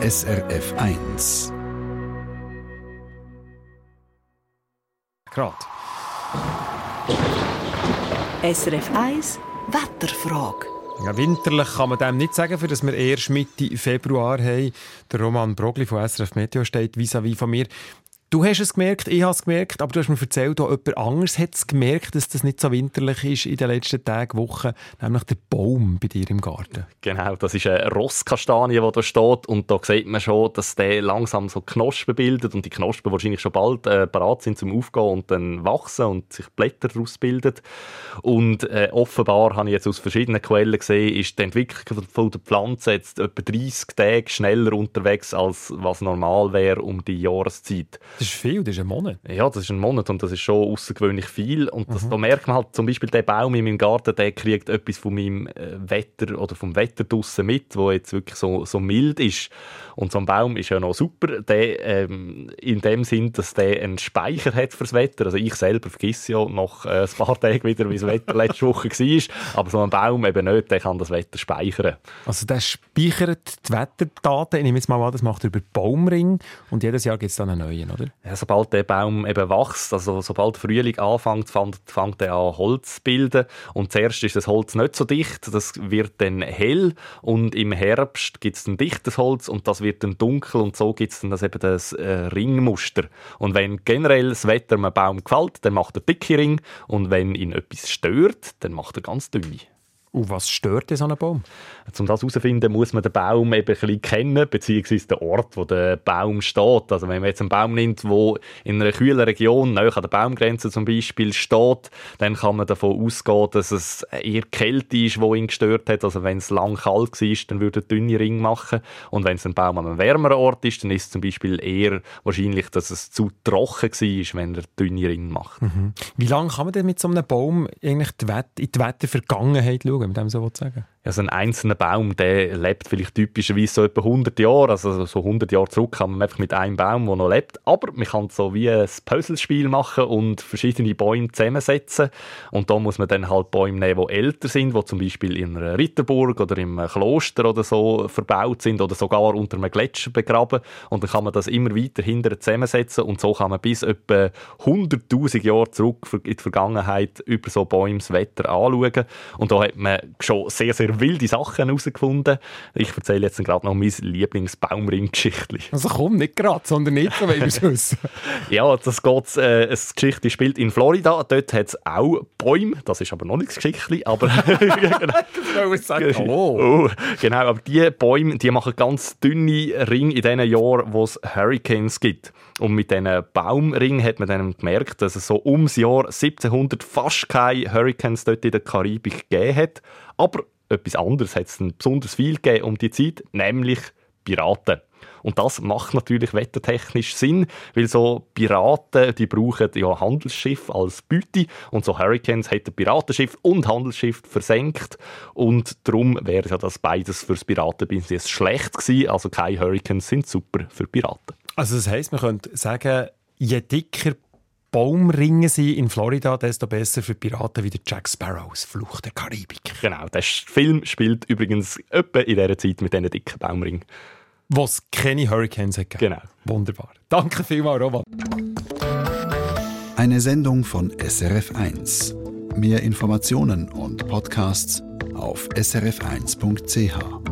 SRF 1. Grad. SRF 1 Wetterfrage. Ja, winterlich kann man dem nicht sagen, für dass wir erst Mitte Februar haben. Der Roman Brogli von SRF Meteo steht vis-à-vis von mir. Du hast es gemerkt, ich habe es gemerkt, aber du hast mir erzählt, auch jemand anderes hat es gemerkt, dass das nicht so winterlich ist in den letzten Tagen, Wochen, nämlich der Baum bei dir im Garten. Genau, das ist eine Rosskastanie, die da steht und da sieht man schon, dass der langsam so Knospen bildet und die Knospen wahrscheinlich schon bald äh, bereit sind zum Aufgehen und dann wachsen und sich Blätter daraus bilden. Und äh, offenbar, habe ich jetzt aus verschiedenen Quellen gesehen, ist die Entwicklung von der Pflanze jetzt etwa 30 Tage schneller unterwegs, als was normal wäre um die Jahreszeit. Das ist viel, das ist ein Monat. Ja, das ist ein Monat und das ist schon außergewöhnlich viel. Und das, mhm. da merkt man halt zum Beispiel, der Baum in meinem Garten, der kriegt etwas von meinem äh, Wetter oder vom Wetter draussen mit, wo jetzt wirklich so, so mild ist. Und so ein Baum ist ja noch super, der, ähm, in dem Sinn, dass der einen Speicher hat fürs Wetter. Also ich selber vergesse ja nach äh, ein paar Tagen wieder, wie das Wetter letzte Woche war. Aber so ein Baum eben nicht, der kann das Wetter speichern. Also der speichert die Wetterdaten, ich nehme jetzt mal an, das macht er über Baumring und jedes Jahr gibt es dann einen neuen, oder? Ja, sobald der Baum eben wächst, also sobald Frühling anfängt, fängt, fängt er an Holz zu bilden. Und zuerst ist das Holz nicht so dicht, das wird dann hell und im Herbst gibt es ein dichtes Holz und das wird dann dunkel und so gibt es dann das eben das äh, Ringmuster. Und wenn generell das Wetter einem Baum gefällt, dann macht er dicke Ring und wenn ihn etwas stört, dann macht er ganz dünne. Und was stört so einen Baum? Um das herauszufinden, muss man den Baum eben ein bisschen kennen, beziehungsweise den Ort, wo der Baum steht. Also wenn man jetzt einen Baum nimmt, der in einer kühlen Region, nahe an der Baumgrenze zum Beispiel, steht, dann kann man davon ausgehen, dass es eher Kälte ist, die ihn gestört hat. Also wenn es lang kalt war, dann würde er dünne Ring machen. Und wenn es ein Baum an einem wärmeren Ort ist, dann ist es zum Beispiel eher wahrscheinlich, dass es zu trocken war, wenn er dünne Ring macht. Mhm. Wie lange kann man denn mit so einem Baum eigentlich in die Wettervergangenheit schauen, wenn man so sagen also ein einzelner Baum, der lebt vielleicht typischerweise so etwa 100 Jahre. Also so 100 Jahre zurück kann man einfach mit einem Baum, der noch lebt. Aber man kann so wie ein Puzzlespiel machen und verschiedene Bäume zusammensetzen. Und da muss man dann halt Bäume nehmen, die älter sind, die zum Beispiel in einer Ritterburg oder im Kloster oder so verbaut sind oder sogar unter einem Gletscher begraben. Und dann kann man das immer weiter hinterher zusammensetzen und so kann man bis etwa 100'000 Jahre zurück in die Vergangenheit über so Bäumes Wetter anschauen. Und da hat man schon sehr, sehr wilde Sachen herausgefunden. Ich erzähle jetzt gerade noch mein Lieblingsbaumring-Geschichtli. Also komm, nicht gerade, sondern nicht, will ich wissen. ja, das geht, äh, eine Geschichte spielt in Florida. Dort hat es auch Bäume. Das ist aber noch nicht das Geschichtli, aber... genau. sagen, oh. oh. Genau, aber die Bäume, die machen ganz dünne Ringe in den Jahren, wo es Hurricanes gibt. Und mit diesen Baumringen hat man dann gemerkt, dass es so ums Jahr 1700 fast keine Hurricanes dort in der Karibik gegeben hat. Aber etwas anderes hat es besonders viel gegeben um die Zeit, nämlich Piraten. Und das macht natürlich wettertechnisch Sinn, weil so Piraten, die brauchen ja Handelsschiff als Beute und so Hurricanes hätten Piratenschiff und Handelsschiff versenkt und darum wäre ja das beides fürs Piratenbusiness schlecht gewesen. Also keine Hurricanes sind super für Piraten. Also das heißt, man könnte sagen, je dicker Baumringe sind in Florida, desto besser für Piraten wie der Jack Sparrow aus Flucht der Karibik. Genau, der Film spielt übrigens etwa in dieser Zeit mit diesen dicken Baumringen. Wo es keine Hurricanes hat. Genau. Wunderbar. Danke vielmals, Roman. Eine Sendung von SRF1. Mehr Informationen und Podcasts auf srf1.ch.